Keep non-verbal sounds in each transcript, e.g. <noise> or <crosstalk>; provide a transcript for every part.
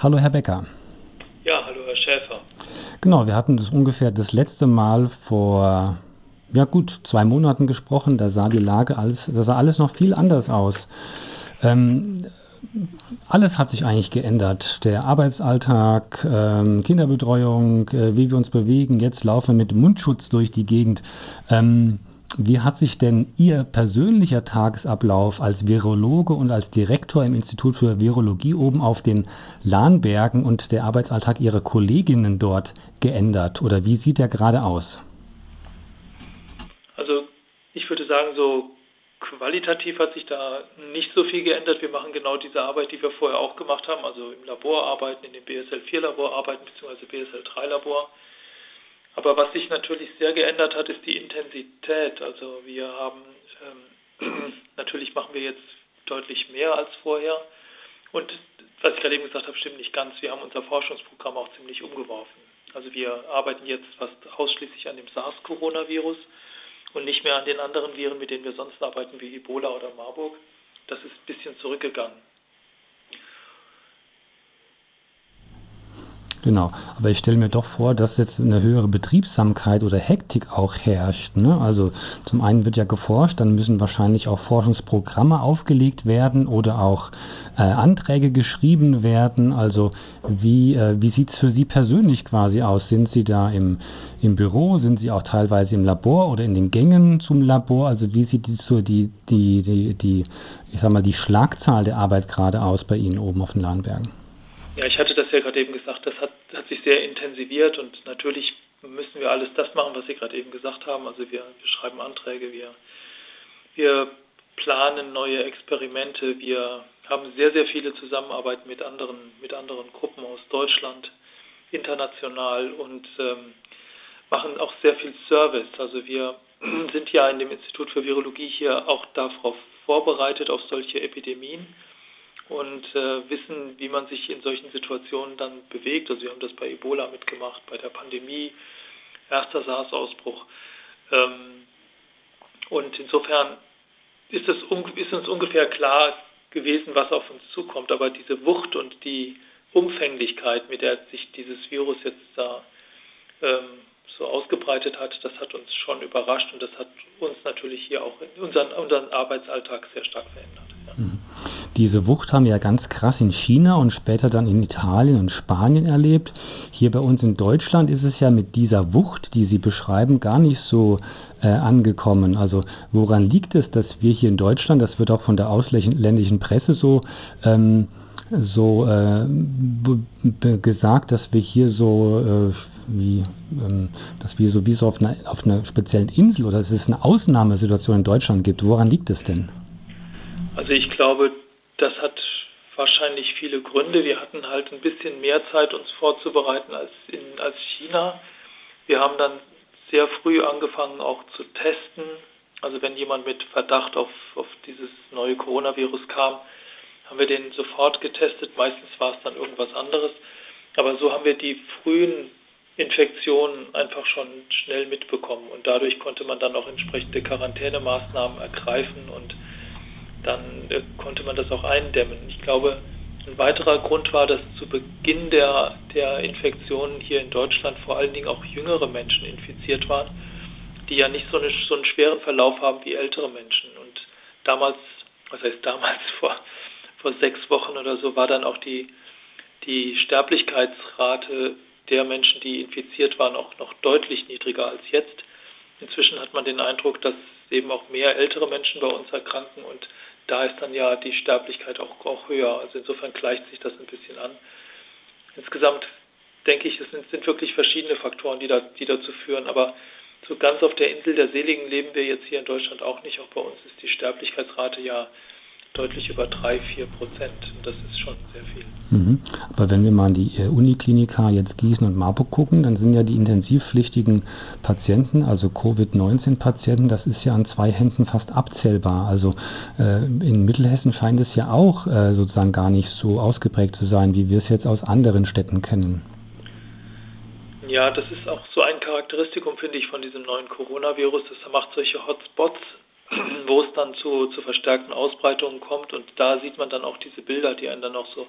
Hallo, Herr Becker. Ja, hallo, Herr Schäfer. Genau, wir hatten das ungefähr das letzte Mal vor, ja gut, zwei Monaten gesprochen. Da sah die Lage alles, da sah alles noch viel anders aus. Ähm, alles hat sich eigentlich geändert. Der Arbeitsalltag, ähm, Kinderbetreuung, äh, wie wir uns bewegen. Jetzt laufen wir mit Mundschutz durch die Gegend. Ähm, wie hat sich denn Ihr persönlicher Tagesablauf als Virologe und als Direktor im Institut für Virologie oben auf den Lahnbergen und der Arbeitsalltag Ihrer Kolleginnen dort geändert? Oder wie sieht er gerade aus? Also ich würde sagen, so qualitativ hat sich da nicht so viel geändert. Wir machen genau diese Arbeit, die wir vorher auch gemacht haben, also im Labor arbeiten, in dem BSL-4-Labor arbeiten, beziehungsweise BSL-3-Labor. Aber was sich natürlich sehr geändert hat, ist die Intensität. Also wir haben, ähm, <clears throat> natürlich machen wir jetzt deutlich mehr als vorher. Und was ich gerade eben gesagt habe, stimmt nicht ganz. Wir haben unser Forschungsprogramm auch ziemlich umgeworfen. Also wir arbeiten jetzt fast ausschließlich an dem SARS-Coronavirus und nicht mehr an den anderen Viren, mit denen wir sonst arbeiten, wie Ebola oder Marburg. Das ist ein bisschen zurückgegangen. Genau, aber ich stelle mir doch vor, dass jetzt eine höhere Betriebsamkeit oder Hektik auch herrscht. Ne? Also zum einen wird ja geforscht, dann müssen wahrscheinlich auch Forschungsprogramme aufgelegt werden oder auch äh, Anträge geschrieben werden. Also wie, äh, wie sieht es für Sie persönlich quasi aus? Sind Sie da im, im Büro? Sind Sie auch teilweise im Labor oder in den Gängen zum Labor? Also wie sieht die, so die, die, die, die, ich sag mal, die Schlagzahl der Arbeit gerade aus bei Ihnen oben auf den Lahnbergen? Ja, ich hatte das ja gerade eben gesagt, das hat, hat sich sehr intensiviert und natürlich müssen wir alles das machen, was Sie gerade eben gesagt haben. Also wir, wir schreiben Anträge, wir, wir planen neue Experimente, wir haben sehr, sehr viele Zusammenarbeit mit anderen, mit anderen Gruppen aus Deutschland, international und ähm, machen auch sehr viel Service. Also wir <clears throat> sind ja in dem Institut für Virologie hier auch darauf vorbereitet, auf solche Epidemien und äh, wissen, wie man sich in solchen Situationen dann bewegt. Also wir haben das bei Ebola mitgemacht, bei der Pandemie, erster SARS-Ausbruch. Ähm, und insofern ist, es, ist uns ungefähr klar gewesen, was auf uns zukommt. Aber diese Wucht und die Umfänglichkeit, mit der sich dieses Virus jetzt da ähm, so ausgebreitet hat, das hat uns schon überrascht und das hat uns natürlich hier auch unseren, unseren Arbeitsalltag sehr stark verändert. Diese Wucht haben wir ja ganz krass in China und später dann in Italien und Spanien erlebt. Hier bei uns in Deutschland ist es ja mit dieser Wucht, die Sie beschreiben, gar nicht so äh, angekommen. Also woran liegt es, dass wir hier in Deutschland, das wird auch von der ausländischen Presse so ähm, so äh, gesagt, dass wir hier so äh, wie ähm, dass wir so auf einer, auf einer speziellen Insel oder dass es eine Ausnahmesituation in Deutschland gibt. Woran liegt es denn? Also ich glaube, das hat wahrscheinlich viele Gründe. Wir hatten halt ein bisschen mehr Zeit, uns vorzubereiten als, in, als China. Wir haben dann sehr früh angefangen, auch zu testen. Also wenn jemand mit Verdacht auf, auf dieses neue Coronavirus kam, haben wir den sofort getestet. Meistens war es dann irgendwas anderes. Aber so haben wir die frühen Infektionen einfach schon schnell mitbekommen. Und dadurch konnte man dann auch entsprechende Quarantänemaßnahmen ergreifen und dann äh, konnte man das auch eindämmen. Ich glaube, ein weiterer Grund war, dass zu Beginn der, der Infektionen hier in Deutschland vor allen Dingen auch jüngere Menschen infiziert waren, die ja nicht so, eine, so einen schweren Verlauf haben wie ältere Menschen. Und damals, was heißt damals, <laughs> vor, vor sechs Wochen oder so, war dann auch die, die Sterblichkeitsrate der Menschen, die infiziert waren, auch noch deutlich niedriger als jetzt. Inzwischen hat man den Eindruck, dass eben auch mehr ältere Menschen bei uns erkranken und da ist dann ja die Sterblichkeit auch, auch höher. Also insofern gleicht sich das ein bisschen an. Insgesamt denke ich, es sind, sind wirklich verschiedene Faktoren, die, da, die dazu führen. Aber so ganz auf der Insel der Seligen leben wir jetzt hier in Deutschland auch nicht. Auch bei uns ist die Sterblichkeitsrate ja deutlich über 3, 4 Prozent. Das ist schon sehr viel. Mhm. Aber wenn wir mal an die äh, Uniklinika jetzt Gießen und Marburg gucken, dann sind ja die intensivpflichtigen Patienten, also Covid-19-Patienten, das ist ja an zwei Händen fast abzählbar. Also äh, in Mittelhessen scheint es ja auch äh, sozusagen gar nicht so ausgeprägt zu sein, wie wir es jetzt aus anderen Städten kennen. Ja, das ist auch so ein Charakteristikum, finde ich, von diesem neuen Coronavirus. Das macht solche Hotspots wo es dann zu, zu verstärkten Ausbreitungen kommt. Und da sieht man dann auch diese Bilder, die einen dann auch so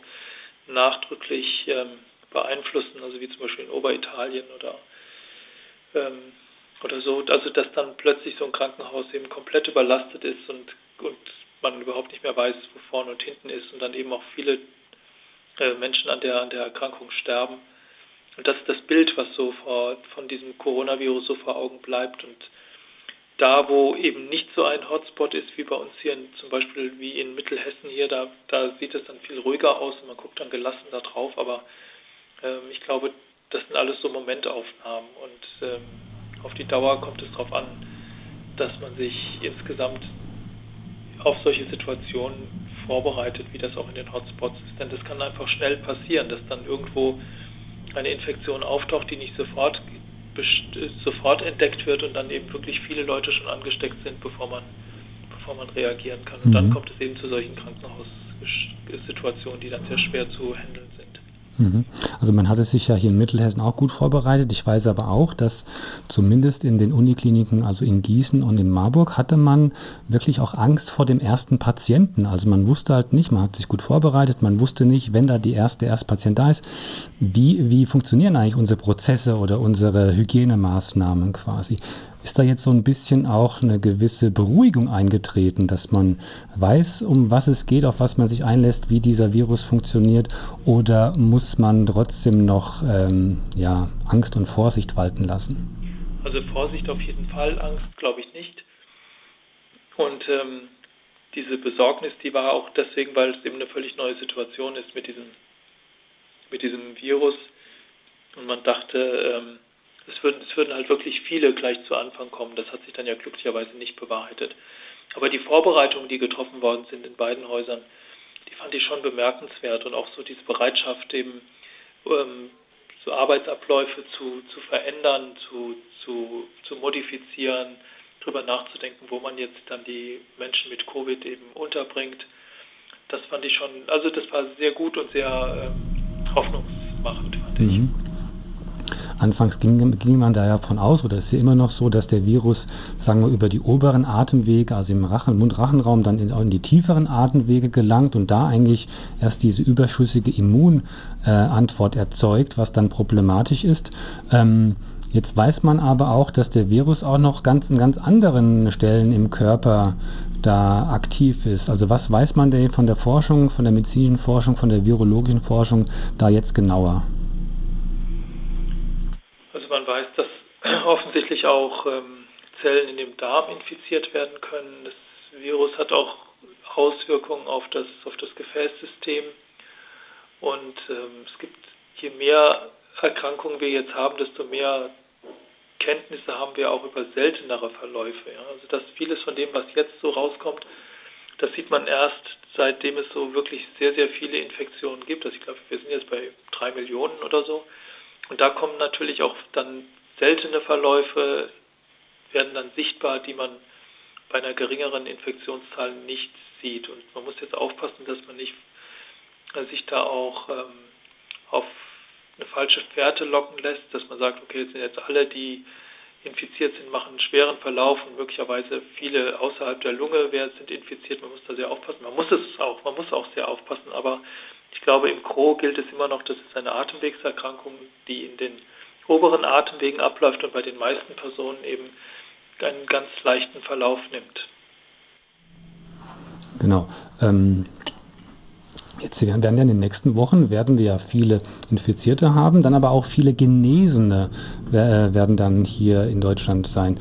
nachdrücklich ähm, beeinflussen, also wie zum Beispiel in Oberitalien oder, ähm, oder so. Also dass dann plötzlich so ein Krankenhaus eben komplett überlastet ist und, und man überhaupt nicht mehr weiß, wo vorne und hinten ist und dann eben auch viele äh, Menschen an der, an der Erkrankung sterben. Und das ist das Bild, was so vor, von diesem Coronavirus so vor Augen bleibt. Und da, wo eben nicht so ein Hotspot ist, wie bei uns hier in, zum Beispiel wie in Mittelhessen hier, da, da sieht es dann viel ruhiger aus und man guckt dann gelassen da drauf. Aber ähm, ich glaube, das sind alles so Momentaufnahmen. Und ähm, auf die Dauer kommt es darauf an, dass man sich insgesamt auf solche Situationen vorbereitet, wie das auch in den Hotspots ist. Denn das kann einfach schnell passieren, dass dann irgendwo eine Infektion auftaucht, die nicht sofort, sofort entdeckt wird und dann eben wirklich viele Leute schon angesteckt sind, bevor man, bevor man reagieren kann. Und mhm. dann kommt es eben zu solchen Krankenhaussituationen, die dann sehr schwer zu handeln sind. Mhm. Also man hatte sich ja hier in Mittelhessen auch gut vorbereitet. Ich weiß aber auch, dass zumindest in den Unikliniken, also in Gießen und in Marburg, hatte man wirklich auch Angst vor dem ersten Patienten. Also man wusste halt nicht, man hat sich gut vorbereitet, man wusste nicht, wenn da die erste, der erste Patient da ist, wie, wie funktionieren eigentlich unsere Prozesse oder unsere Hygienemaßnahmen quasi. Ist da jetzt so ein bisschen auch eine gewisse Beruhigung eingetreten, dass man weiß, um was es geht, auf was man sich einlässt, wie dieser Virus funktioniert? Oder muss man trotzdem noch ähm, ja, Angst und Vorsicht walten lassen? Also Vorsicht auf jeden Fall, Angst glaube ich nicht. Und ähm, diese Besorgnis, die war auch deswegen, weil es eben eine völlig neue Situation ist mit diesem, mit diesem Virus. Und man dachte, ähm, es würden, es würden halt wirklich viele gleich zu Anfang kommen. Das hat sich dann ja glücklicherweise nicht bewahrheitet. Aber die Vorbereitungen, die getroffen worden sind in beiden Häusern, die fand ich schon bemerkenswert und auch so diese Bereitschaft, eben ähm, so Arbeitsabläufe zu, zu verändern, zu, zu, zu modifizieren, darüber nachzudenken, wo man jetzt dann die Menschen mit Covid eben unterbringt. Das fand ich schon, also das war sehr gut und sehr ähm, hoffnungsmachend, fand mhm. ich. Anfangs ging, ging man da ja von aus, oder ist ja immer noch so, dass der Virus, sagen wir, über die oberen Atemwege, also im Rachen, Mund-Rachenraum, dann in, in, die tieferen Atemwege gelangt und da eigentlich erst diese überschüssige Immunantwort äh, erzeugt, was dann problematisch ist. Ähm, Jetzt weiß man aber auch, dass der Virus auch noch ganz an ganz anderen Stellen im Körper da aktiv ist. Also was weiß man denn von der Forschung, von der medizinischen Forschung, von der virologischen Forschung da jetzt genauer? Weiß, dass <clears throat> offensichtlich auch ähm, Zellen in dem Darm infiziert werden können. Das Virus hat auch Auswirkungen auf das, auf das Gefäßsystem. Und ähm, es gibt, je mehr Erkrankungen wir jetzt haben, desto mehr Kenntnisse haben wir auch über seltenere Verläufe. Ja? Also dass vieles von dem, was jetzt so rauskommt, das sieht man erst, seitdem es so wirklich sehr, sehr viele Infektionen gibt. Also ich glaube, wir sind jetzt bei drei Millionen oder so. Und da kommen natürlich auch dann seltene Verläufe, werden dann sichtbar, die man bei einer geringeren Infektionszahl nicht sieht. Und man muss jetzt aufpassen, dass man nicht äh, sich da auch ähm, auf eine falsche Fährte locken lässt, dass man sagt, okay, jetzt sind jetzt alle, die infiziert sind, machen einen schweren Verlauf und möglicherweise viele außerhalb der Lunge sind infiziert. Man muss da sehr aufpassen. Man muss es auch, man muss auch sehr aufpassen, aber ich glaube, im Gro gilt es immer noch, dass es eine Atemwegserkrankung, die in den oberen Atemwegen abläuft und bei den meisten Personen eben einen ganz leichten Verlauf nimmt. Genau. Ähm, jetzt werden ja in den nächsten Wochen werden wir ja viele Infizierte haben, dann aber auch viele Genesene äh, werden dann hier in Deutschland sein.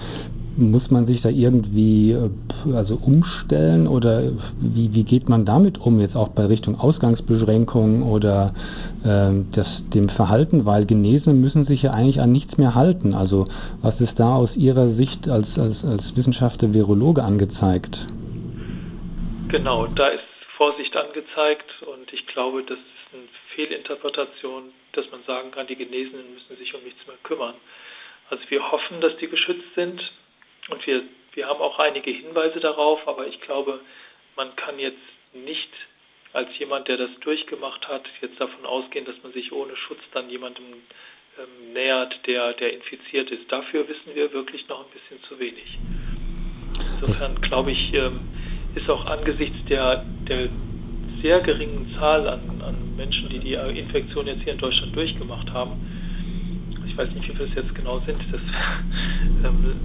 Muss man sich da irgendwie äh, also umstellen oder wie, wie geht man damit um, jetzt auch bei Richtung Ausgangsbeschränkungen oder äh, das, dem Verhalten, weil Genesene müssen sich ja eigentlich an nichts mehr halten. Also was ist da aus Ihrer Sicht als, als, als Wissenschaftler Virologe angezeigt? Genau, da ist Vorsicht angezeigt und ich glaube, das ist eine Fehlinterpretation, dass man sagen kann, die Genesenen müssen sich um nichts mehr kümmern. Also wir hoffen, dass die geschützt sind. Und wir, wir haben auch einige Hinweise darauf, aber ich glaube, man kann jetzt nicht als jemand, der das durchgemacht hat, jetzt davon ausgehen, dass man sich ohne Schutz dann jemandem ähm, nähert, der, der infiziert ist. Dafür wissen wir wirklich noch ein bisschen zu wenig. Insofern glaube ich, ähm, ist auch angesichts der, der sehr geringen Zahl an, an Menschen, die die Infektion jetzt hier in Deutschland durchgemacht haben, ich weiß nicht, wie viele es jetzt genau sind, das, <laughs> ähm,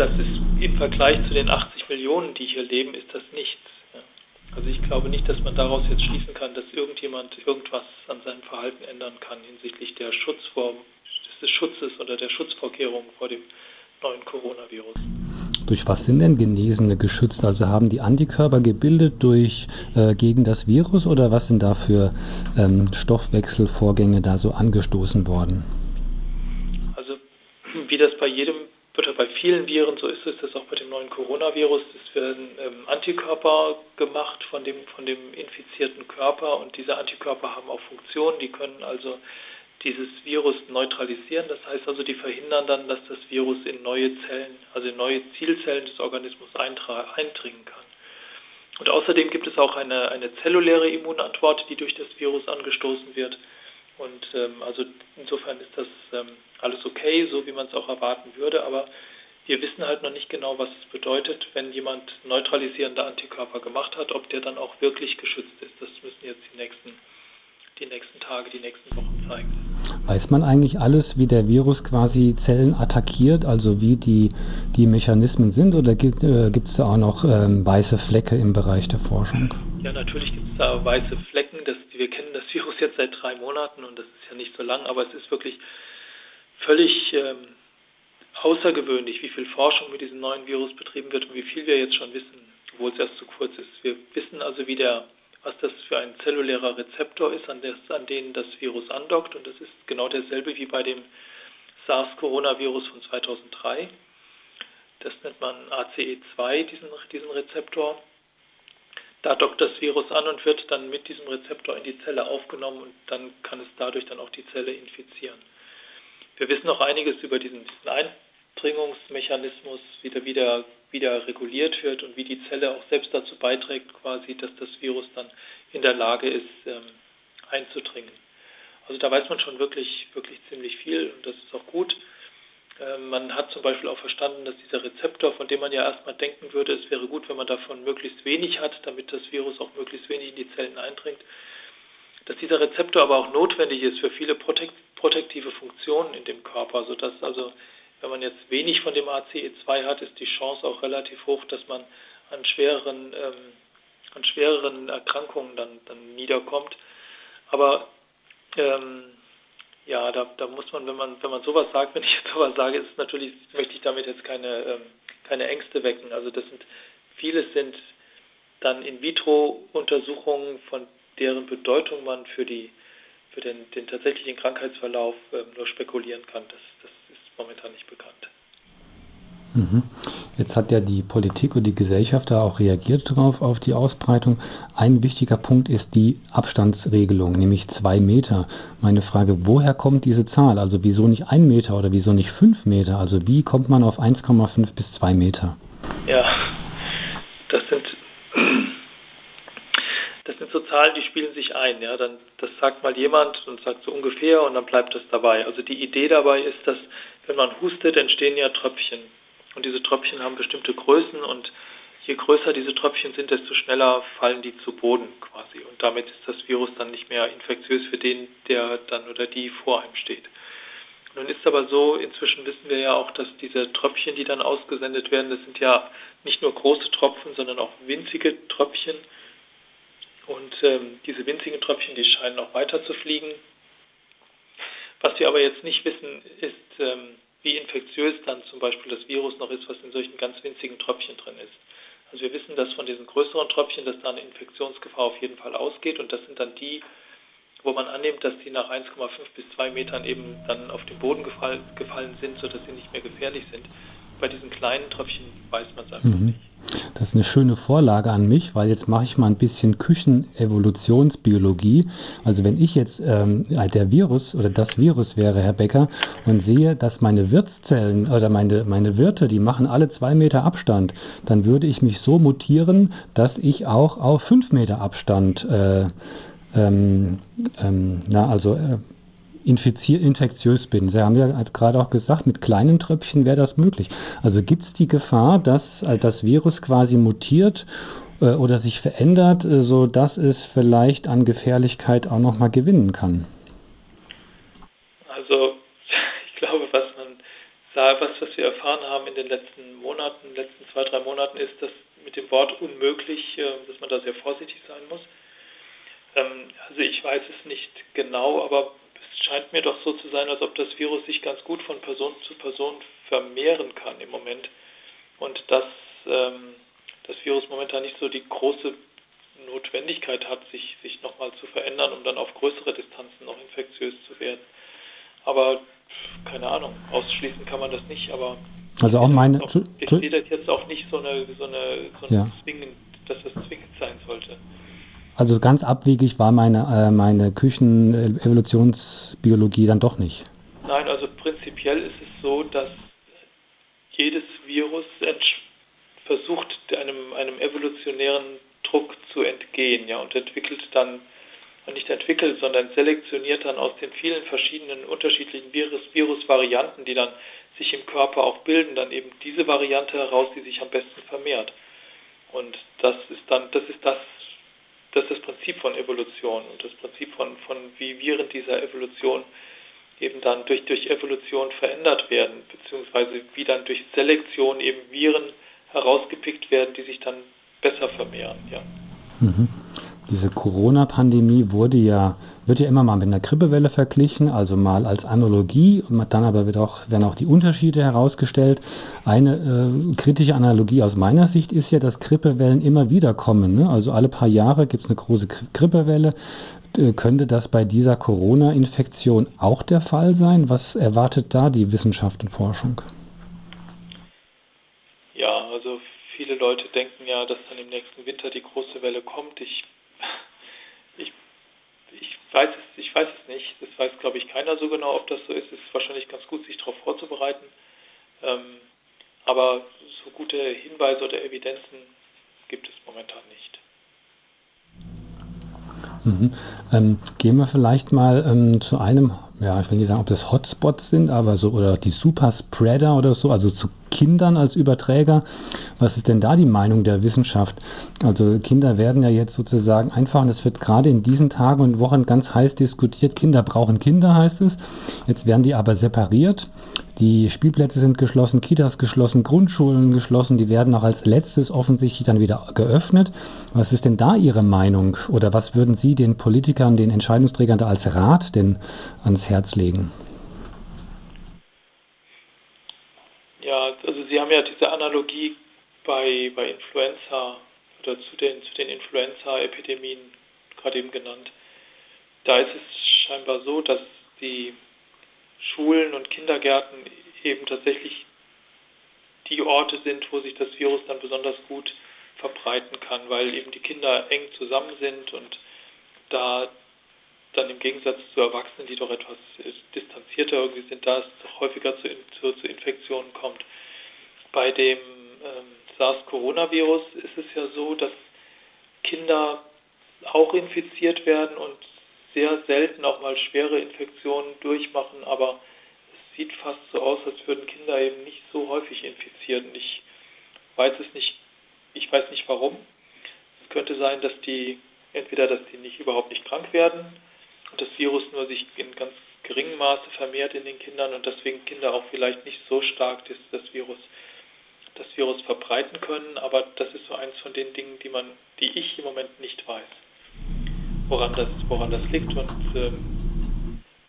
das ist im Vergleich zu den 80 Millionen, die hier leben, ist das nichts. Also ich glaube nicht, dass man daraus jetzt schließen kann, dass irgendjemand irgendwas an seinem Verhalten ändern kann hinsichtlich der Schutzform, des Schutzes oder der Schutzvorkehrungen vor dem neuen Coronavirus. Durch was sind denn Genesene geschützt? Also haben die Antikörper gebildet durch äh, gegen das Virus oder was sind da für ähm, Stoffwechselvorgänge da so angestoßen worden? Also wie das bei jedem oder bei vielen Viren so ist, ist das auch bei dem neuen Coronavirus. Es werden ähm, Antikörper gemacht von dem von dem infizierten Körper und diese Antikörper haben auch Funktionen. Die können also dieses Virus neutralisieren. Das heißt also, die verhindern dann, dass das Virus in neue Zellen, also in neue Zielzellen des Organismus eindringen kann. Und außerdem gibt es auch eine, eine zelluläre Immunantwort, die durch das Virus angestoßen wird. Und ähm, also insofern ist das ähm, alles okay, so wie man es auch erwarten würde. Aber wir wissen halt noch nicht genau, was es bedeutet, wenn jemand neutralisierende Antikörper gemacht hat, ob der dann auch wirklich geschützt ist. Das müssen jetzt die nächsten, die nächsten Tage, die nächsten Wochen zeigen. Weiß man eigentlich alles, wie der Virus quasi Zellen attackiert, also wie die, die Mechanismen sind, oder gibt es äh, da auch noch ähm, weiße Flecke im Bereich der Forschung? Ja, natürlich gibt es da weiße Flecken. Das, jetzt seit drei Monaten und das ist ja nicht so lang, aber es ist wirklich völlig ähm, außergewöhnlich, wie viel Forschung mit diesem neuen Virus betrieben wird und wie viel wir jetzt schon wissen, obwohl es erst zu kurz ist. Wir wissen also, wie der was das für ein zellulärer Rezeptor ist, an, des, an den das Virus andockt. Und das ist genau derselbe wie bei dem SARS-Coronavirus von 2003. Das nennt man ACE2, diesen, diesen Rezeptor. Da dockt das Virus an und wird dann mit diesem Rezeptor in die Zelle aufgenommen und dann kann es dadurch dann auch die Zelle infizieren. Wir wissen noch einiges über diesen, diesen Eindringungsmechanismus, wie der wieder, wieder reguliert wird und wie die Zelle auch selbst dazu beiträgt, quasi, dass das Virus dann in der Lage ist, ähm, einzudringen. Also da weiß man schon wirklich, wirklich ziemlich viel und das ist auch gut. Ähm, man hat zum Beispiel auch verstanden, dass dieser Rezeptor, von dem man ja erstmal denken würde, es wäre gut, wenn man davon möglichst wenig hat, damit das Virus auch möglichst wenig in die Zellen eindringt, dass dieser Rezeptor aber auch notwendig ist für viele protektive Funktionen in dem Körper, sodass also wenn man jetzt wenig von dem ACE2 hat, ist die Chance auch relativ hoch, dass man an schwereren, ähm, an schwereren Erkrankungen dann, dann niederkommt. Aber ähm, ja, da, da muss man, wenn man, wenn man sowas sagt, <laughs> wenn ich jetzt sowas sage, ist natürlich, möchte ich damit jetzt keine, ähm, keine Ängste wecken. Also das sind, vieles sind dann In-vitro-Untersuchungen, von deren Bedeutung man für die für den, den tatsächlichen Krankheitsverlauf äh, nur spekulieren kann. Das, das momentan nicht bekannt. Mhm. Jetzt hat ja die Politik und die Gesellschaft da auch reagiert drauf auf die Ausbreitung. Ein wichtiger Punkt ist die Abstandsregelung, nämlich zwei Meter. Meine Frage, woher kommt diese Zahl? Also wieso nicht ein Meter oder wieso nicht fünf Meter? Also wie kommt man auf 1,5 bis zwei Meter? Ja, das sind das sind so Zahlen, die spielen sich ein. Ja, dann das sagt mal jemand und sagt so ungefähr und dann bleibt das dabei. Also die Idee dabei ist, dass wenn man hustet, entstehen ja Tröpfchen. Und diese Tröpfchen haben bestimmte Größen und je größer diese Tröpfchen sind, desto schneller fallen die zu Boden quasi. Und damit ist das Virus dann nicht mehr infektiös für den, der dann oder die vor einem steht. Nun ist aber so, inzwischen wissen wir ja auch, dass diese Tröpfchen, die dann ausgesendet werden, das sind ja nicht nur große Tropfen, sondern auch winzige Tröpfchen. Und ähm, diese winzigen Tröpfchen, die scheinen auch weiter zu fliegen. Was wir aber jetzt nicht wissen, ist, ähm, wie infektiös dann zum Beispiel das Virus noch ist, was in solchen ganz winzigen Tröpfchen drin ist. Also wir wissen, dass von diesen größeren Tröpfchen, dass da eine Infektionsgefahr auf jeden Fall ausgeht und das sind dann die, wo man annimmt, dass die nach 1,5 bis 2 Metern eben dann auf den Boden gefallen, gefallen sind, sodass sie nicht mehr gefährlich sind. Bei diesen kleinen Tröpfchen weiß man es einfach mhm. nicht. Das ist eine schöne Vorlage an mich, weil jetzt mache ich mal ein bisschen Küchenevolutionsbiologie. Also wenn ich jetzt ähm, der Virus oder das Virus wäre, Herr Becker, und sehe, dass meine Wirtszellen oder meine, meine Wirte, die machen alle zwei Meter Abstand, dann würde ich mich so mutieren, dass ich auch auf fünf Meter Abstand, äh, ähm, ähm, na also äh, infektiös bin. Sie haben ja gerade auch gesagt, mit kleinen Tröpfchen wäre das möglich. Also gibt es die Gefahr, dass äh, das Virus quasi mutiert äh, oder sich verändert, äh, so dass es vielleicht an Gefährlichkeit auch noch mal gewinnen kann? Also <laughs> ich glaube, was man sah, was, was wir erfahren haben in den letzten Monaten, letzten zwei, drei Monaten, ist, dass mit dem Wort unmöglich, dass man da sehr vorsichtig sein muss. Ähm, also ich weiß es nicht genau, aber scheint mir doch so zu sein, als ob das Virus sich ganz gut von Person zu Person vermehren kann im Moment und dass ähm, das Virus momentan nicht so die große Notwendigkeit hat, sich, sich nochmal zu verändern, um dann auf größere Distanzen noch infektiös zu werden. Aber keine Ahnung, ausschließen kann man das nicht, aber also auch meine. Ich sehe das jetzt auch nicht so eine, so eine, so eine ja. zwingend, dass das zwingend sein sollte. Also ganz abwegig war meine, äh, meine Küchenevolutionsbiologie dann doch nicht. Nein, also prinzipiell ist es so, dass jedes Virus versucht, einem, einem evolutionären Druck zu entgehen ja, und entwickelt dann, nicht entwickelt, sondern selektioniert dann aus den vielen verschiedenen unterschiedlichen Virus, Virusvarianten, die dann sich im Körper auch bilden, dann eben diese Variante heraus, die sich am besten vermehrt. Und das ist dann, das ist das, das ist das Prinzip von Evolution und das Prinzip von, von wie Viren dieser Evolution eben dann durch, durch Evolution verändert werden, beziehungsweise wie dann durch Selektion eben Viren herausgepickt werden, die sich dann besser vermehren. Ja. Mhm. Diese Corona-Pandemie wurde ja wird ja immer mal mit einer Grippewelle verglichen, also mal als Analogie, dann aber wird auch, werden auch die Unterschiede herausgestellt. Eine äh, kritische Analogie aus meiner Sicht ist ja, dass Grippewellen immer wieder kommen. Ne? Also alle paar Jahre gibt es eine große Grippewelle. Äh, könnte das bei dieser Corona-Infektion auch der Fall sein? Was erwartet da die Wissenschaft und Forschung? Ja, also viele Leute denken ja, dass dann im nächsten Winter die große Welle kommt. Ich weiß es, ich weiß es nicht. Das weiß, glaube ich, keiner so genau, ob das so ist. Es ist wahrscheinlich ganz gut, sich darauf vorzubereiten. Ähm, aber so gute Hinweise oder Evidenzen gibt es momentan nicht. Mhm. Ähm, gehen wir vielleicht mal ähm, zu einem, ja, ich will nicht sagen, ob das Hotspots sind, aber so, oder die Superspreader oder so, also zu Kindern als Überträger. Was ist denn da die Meinung der Wissenschaft? Also Kinder werden ja jetzt sozusagen einfach, und es wird gerade in diesen Tagen und Wochen ganz heiß diskutiert, Kinder brauchen Kinder, heißt es. Jetzt werden die aber separiert. Die Spielplätze sind geschlossen, Kitas geschlossen, Grundschulen geschlossen, die werden auch als letztes offensichtlich dann wieder geöffnet. Was ist denn da Ihre Meinung oder was würden Sie den Politikern, den Entscheidungsträgern da als Rat denn ans Herz legen? Ja, also Sie haben ja diese Analogie bei, bei Influenza oder zu den, zu den Influenza-Epidemien gerade eben genannt. Da ist es scheinbar so, dass die Schulen und Kindergärten eben tatsächlich die Orte sind, wo sich das Virus dann besonders gut verbreiten kann, weil eben die Kinder eng zusammen sind und da dann im Gegensatz zu Erwachsenen, die doch etwas distanzierter irgendwie sind, da es häufiger zu, zu, zu Infektionen kommt. Bei dem ähm, SARS-Coronavirus ist es ja so, dass Kinder auch infiziert werden und sehr selten auch mal schwere Infektionen durchmachen, aber es sieht fast so aus, als würden Kinder eben nicht so häufig infiziert. Und ich weiß es nicht, ich weiß nicht warum. Es könnte sein, dass die entweder, dass die nicht überhaupt nicht krank werden und das Virus nur sich in ganz geringem Maße vermehrt in den Kindern und deswegen Kinder auch vielleicht nicht so stark das, das Virus das Virus verbreiten können, aber das ist so eins von den Dingen, die man, die ich im Moment nicht weiß, woran das, woran das liegt und ähm,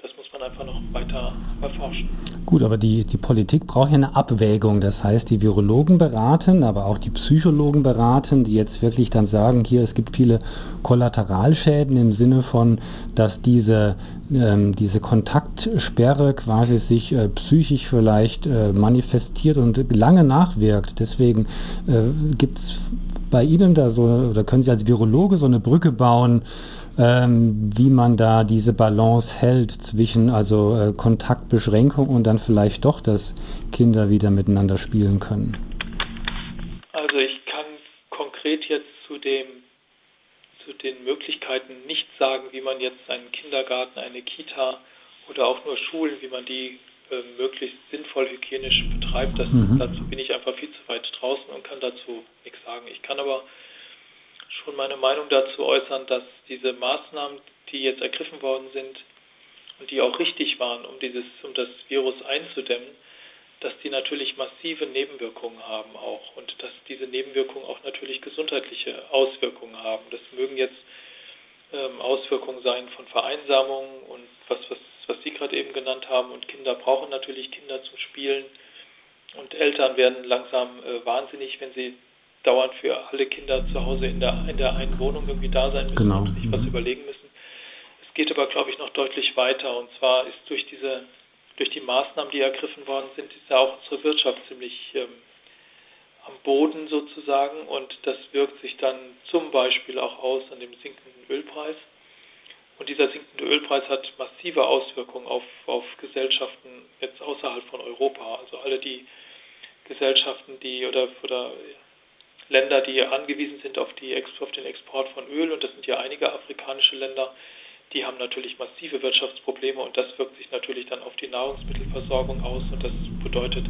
das muss man einfach noch weiter erforschen. Gut, aber die, die Politik braucht ja eine Abwägung. Das heißt, die Virologen beraten, aber auch die Psychologen beraten, die jetzt wirklich dann sagen, hier, es gibt viele Kollateralschäden im Sinne von, dass diese, ähm, diese Kontaktsperre quasi sich äh, psychisch vielleicht äh, manifestiert und lange nachwirkt. Deswegen äh, gibt es bei Ihnen da so, oder können Sie als Virologe so eine Brücke bauen, ähm, wie man da diese Balance hält zwischen also äh, Kontaktbeschränkung und dann vielleicht doch, dass Kinder wieder miteinander spielen können? Also ich kann konkret jetzt zu dem zu den Möglichkeiten nicht sagen, wie man jetzt einen Kindergarten, eine Kita oder auch nur Schulen, wie man die äh, möglichst sinnvoll hygienisch betreibt. Das, mhm. Dazu bin ich einfach viel zu weit draußen und kann dazu nichts sagen. Ich kann aber schon meine Meinung dazu äußern, dass diese Maßnahmen, die jetzt ergriffen worden sind und die auch richtig waren, um dieses, um das Virus einzudämmen, dass die natürlich massive Nebenwirkungen haben auch und dass diese Nebenwirkungen auch natürlich gesundheitliche Auswirkungen haben. Das mögen jetzt ähm, Auswirkungen sein von Vereinsamung und was, was, was Sie gerade eben genannt haben. Und Kinder brauchen natürlich Kinder zum Spielen. Und Eltern werden langsam äh, wahnsinnig, wenn sie dauernd für alle Kinder zu Hause in der, in der einen Wohnung irgendwie da sein müssen genau. und sich mhm. was überlegen müssen. Es geht aber, glaube ich, noch deutlich weiter. Und zwar ist durch diese durch die Maßnahmen, die ergriffen worden sind, ist ja auch unsere Wirtschaft ziemlich ähm, am Boden sozusagen und das wirkt sich dann zum Beispiel auch aus an dem sinkenden Ölpreis. Und dieser sinkende Ölpreis hat massive Auswirkungen auf, auf Gesellschaften jetzt außerhalb von Europa. Also alle die Gesellschaften, die oder, oder Länder, die angewiesen sind auf, die, auf den Export von Öl, und das sind ja einige afrikanische Länder, die haben natürlich massive Wirtschaftsprobleme und das wirkt sich natürlich dann auf die Nahrungsmittelversorgung aus und das bedeutet,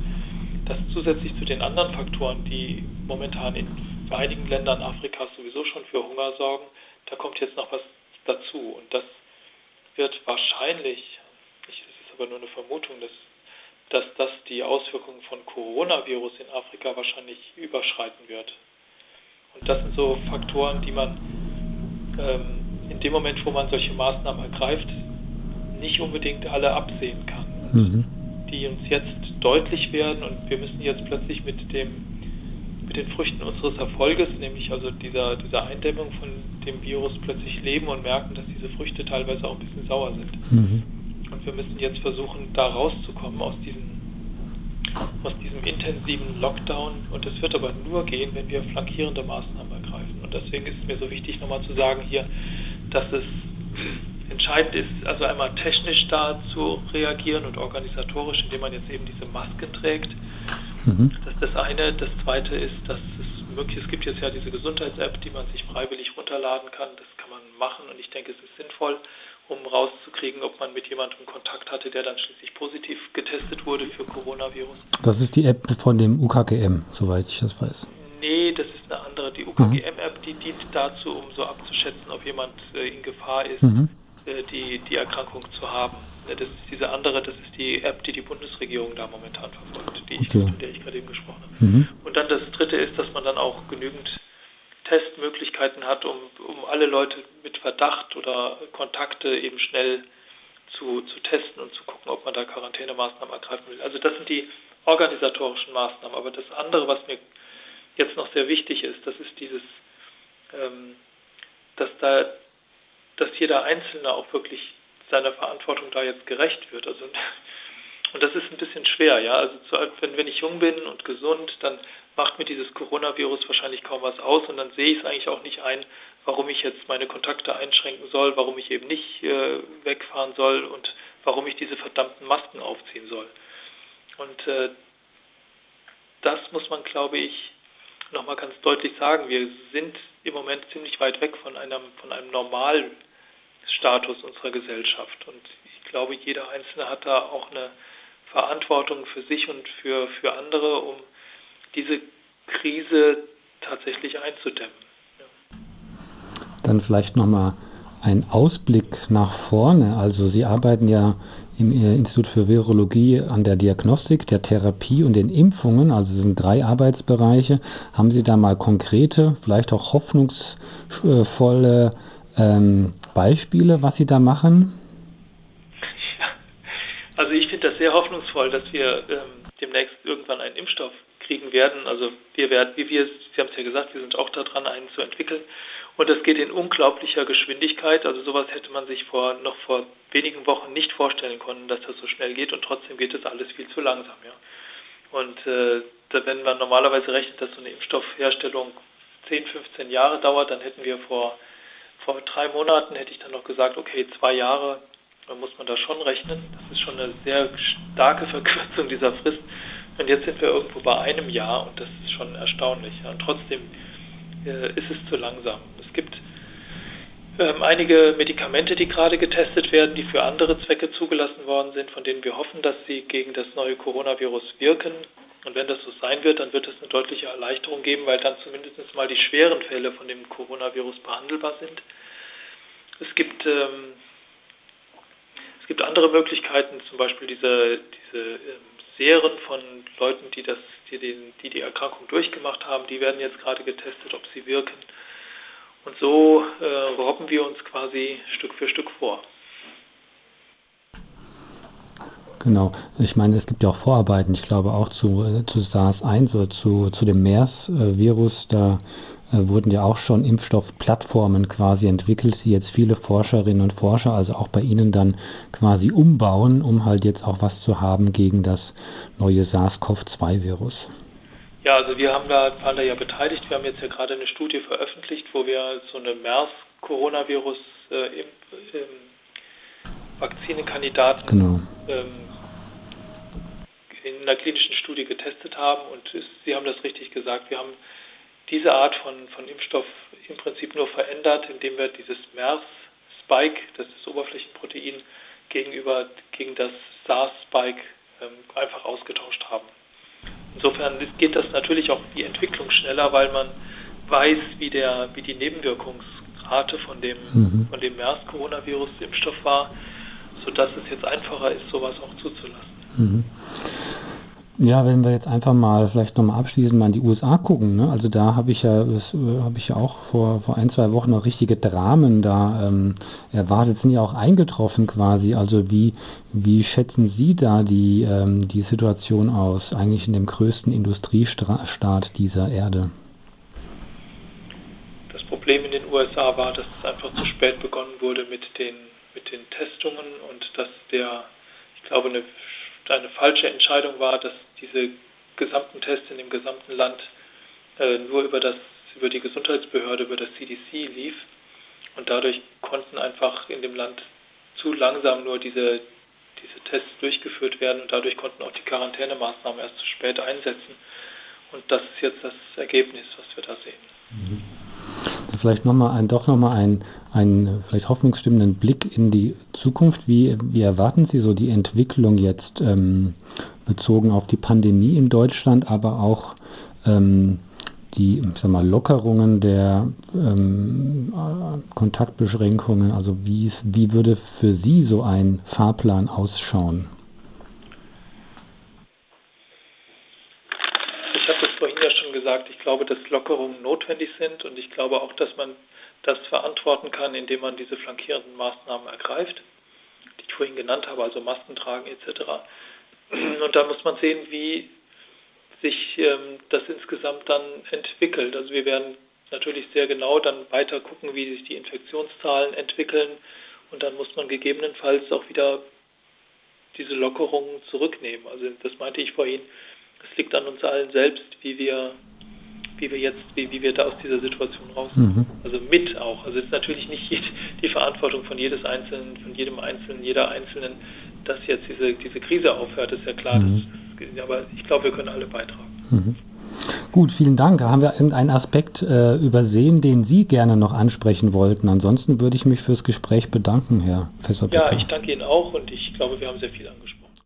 dass zusätzlich zu den anderen Faktoren, die momentan in einigen Ländern Afrikas sowieso schon für Hunger sorgen, da kommt jetzt noch was dazu und das wird wahrscheinlich, das ist aber nur eine Vermutung, dass, dass das die Auswirkungen von Coronavirus in Afrika wahrscheinlich überschreiten wird. Das sind so Faktoren, die man ähm, in dem Moment, wo man solche Maßnahmen ergreift, nicht unbedingt alle absehen kann. Mhm. Die uns jetzt deutlich werden und wir müssen jetzt plötzlich mit dem mit den Früchten unseres Erfolges, nämlich also dieser, dieser Eindämmung von dem Virus plötzlich leben und merken, dass diese Früchte teilweise auch ein bisschen sauer sind. Mhm. Und wir müssen jetzt versuchen, da rauszukommen aus diesem, aus diesem intensiven Lockdown. Und das wird aber nur gehen, wenn wir flankierende Maßnahmen ergreifen. Und deswegen ist es mir so wichtig, nochmal zu sagen hier, dass es entscheidend ist, also einmal technisch da zu reagieren und organisatorisch, indem man jetzt eben diese Masken trägt. Mhm. Das ist das eine. Das zweite ist, dass es möglich ist, es gibt jetzt ja diese Gesundheits-App, die man sich freiwillig runterladen kann. Das kann man machen und ich denke, es ist sinnvoll, um rauszukriegen, ob man mit jemandem Kontakt hatte, der dann schließlich positiv getestet wurde für Coronavirus. Das ist die App von dem UKGM, soweit ich das weiß. Nee, das ist eine andere. Die UKGM-App, die dient dazu, um so abzuschätzen, ob jemand äh, in Gefahr ist, mhm. äh, die, die Erkrankung zu haben. Das ist diese andere, das ist die App, die die Bundesregierung da momentan verfolgt, die ich, okay. von der ich gerade eben gesprochen habe. Mhm. Und dann das dritte ist, dass man dann auch genügend Testmöglichkeiten hat, um, um alle Leute mit Verdacht oder Kontakte eben schnell zu, zu testen und zu gucken, ob man da Quarantänemaßnahmen ergreifen will. Also das sind die organisatorischen Maßnahmen. Aber das andere, was mir jetzt noch sehr wichtig ist, das ist dieses, ähm, dass da, dass jeder Einzelne auch wirklich seiner Verantwortung da jetzt gerecht wird. Also <laughs> und das ist ein bisschen schwer, ja. Also zu, wenn, wenn ich jung bin und gesund, dann macht mir dieses Coronavirus wahrscheinlich kaum was aus und dann sehe ich es eigentlich auch nicht ein, warum ich jetzt meine Kontakte einschränken soll, warum ich eben nicht äh, wegfahren soll und warum ich diese verdammten Masken aufziehen soll. Und äh, das muss man, glaube ich, nochmal ganz deutlich sagen, wir sind im Moment ziemlich weit weg von einem, von einem Normalstatus unserer Gesellschaft. Und ich glaube, jeder Einzelne hat da auch eine Verantwortung für sich und für, für andere, um diese Krise tatsächlich einzudämmen. Ja. Dann vielleicht nochmal ein Ausblick nach vorne. Also Sie arbeiten ja im Institut für Virologie an der Diagnostik, der Therapie und den Impfungen, also es sind drei Arbeitsbereiche. Haben Sie da mal konkrete, vielleicht auch hoffnungsvolle ähm, Beispiele, was Sie da machen? Ja. Also ich finde das sehr hoffnungsvoll, dass wir ähm, demnächst irgendwann einen Impfstoff kriegen werden. Also wir werden, wie wir, Sie haben es ja gesagt, wir sind auch daran, einen zu entwickeln. Und das geht in unglaublicher Geschwindigkeit. Also sowas hätte man sich vor noch vor wenigen Wochen nicht vorstellen können, dass das so schnell geht. Und trotzdem geht es alles viel zu langsam. Ja. Und äh, wenn man normalerweise rechnet, dass so eine Impfstoffherstellung 10, 15 Jahre dauert, dann hätten wir vor, vor drei Monaten, hätte ich dann noch gesagt, okay, zwei Jahre, dann muss man da schon rechnen. Das ist schon eine sehr starke <laughs> Verkürzung dieser Frist. Und jetzt sind wir irgendwo bei einem Jahr und das ist schon erstaunlich. Und trotzdem äh, ist es zu langsam. Es gibt ähm, einige Medikamente, die gerade getestet werden, die für andere Zwecke zugelassen worden sind, von denen wir hoffen, dass sie gegen das neue Coronavirus wirken. Und wenn das so sein wird, dann wird es eine deutliche Erleichterung geben, weil dann zumindest mal die schweren Fälle von dem Coronavirus behandelbar sind. Es gibt, ähm, es gibt andere Möglichkeiten, zum Beispiel diese, diese ähm, Serien von Leuten, die, das, die, den, die die Erkrankung durchgemacht haben, die werden jetzt gerade getestet, ob sie wirken. Und so äh, robben wir uns quasi Stück für Stück vor. Genau. Ich meine, es gibt ja auch Vorarbeiten, ich glaube auch zu, äh, zu SARS-1 oder zu, zu dem MERS-Virus. Da äh, wurden ja auch schon Impfstoffplattformen quasi entwickelt, die jetzt viele Forscherinnen und Forscher, also auch bei Ihnen dann quasi umbauen, um halt jetzt auch was zu haben gegen das neue SARS-CoV-2-Virus. Ja, also wir haben da, waren da ja beteiligt. Wir haben jetzt ja gerade eine Studie veröffentlicht, wo wir so eine MERS-Coronavirus äh, Vakzinekandidaten genau. ähm, in einer klinischen Studie getestet haben. Und Sie haben das richtig gesagt, wir haben diese Art von, von Impfstoff im Prinzip nur verändert, indem wir dieses MERS-Spike, das ist das Oberflächenprotein, gegenüber gegen das SARS-Spike ähm, einfach ausgetauscht haben. Insofern geht das natürlich auch die Entwicklung schneller, weil man weiß, wie, der, wie die Nebenwirkungsrate von dem, mhm. von dem MERS-Coronavirus-Impfstoff war, sodass es jetzt einfacher ist, sowas auch zuzulassen. Mhm. Ja, wenn wir jetzt einfach mal vielleicht nochmal abschließend mal in die USA gucken, ne? also da habe ich ja, das äh, habe ich ja auch vor, vor ein, zwei Wochen noch richtige Dramen da ähm, erwartet, sind ja auch eingetroffen quasi. Also wie, wie schätzen Sie da die, ähm, die Situation aus, eigentlich in dem größten Industriestaat dieser Erde? Das Problem in den USA war, dass es einfach zu spät begonnen wurde mit den, mit den Testungen und dass der, ich glaube, eine eine falsche Entscheidung war, dass diese gesamten Tests in dem gesamten Land äh, nur über, das, über die Gesundheitsbehörde, über das CDC lief. Und dadurch konnten einfach in dem Land zu langsam nur diese, diese Tests durchgeführt werden und dadurch konnten auch die Quarantänemaßnahmen erst zu spät einsetzen. Und das ist jetzt das Ergebnis, was wir da sehen. Mhm. Vielleicht nochmal ein, doch nochmal ein, einen vielleicht hoffnungsstimmenden Blick in die Zukunft. Wie, wie erwarten Sie so die Entwicklung jetzt ähm, bezogen auf die Pandemie in Deutschland, aber auch ähm, die sag mal, Lockerungen der ähm, Kontaktbeschränkungen? Also wie würde für Sie so ein Fahrplan ausschauen? Ich habe es vorhin ja schon gesagt, ich glaube, dass Lockerungen notwendig sind und ich glaube auch, dass man das verantworten kann, indem man diese flankierenden Maßnahmen ergreift, die ich vorhin genannt habe, also Masken tragen etc. Und da muss man sehen, wie sich ähm, das insgesamt dann entwickelt. Also wir werden natürlich sehr genau dann weiter gucken, wie sich die Infektionszahlen entwickeln und dann muss man gegebenenfalls auch wieder diese Lockerungen zurücknehmen. Also das meinte ich vorhin, es liegt an uns allen selbst, wie wir wie wir jetzt, wie, wie wir da aus dieser Situation rauskommen. Mhm. Also mit auch. Also es ist natürlich nicht die Verantwortung von jedes Einzelnen, von jedem Einzelnen, jeder Einzelnen, dass jetzt diese, diese Krise aufhört, ist ja klar. Mhm. Das, aber ich glaube, wir können alle beitragen. Mhm. Gut, vielen Dank. Haben wir irgendeinen Aspekt äh, übersehen, den Sie gerne noch ansprechen wollten? Ansonsten würde ich mich fürs Gespräch bedanken, Herr Professor Becker. Ja, ich danke Ihnen auch und ich glaube, wir haben sehr viel angesprochen.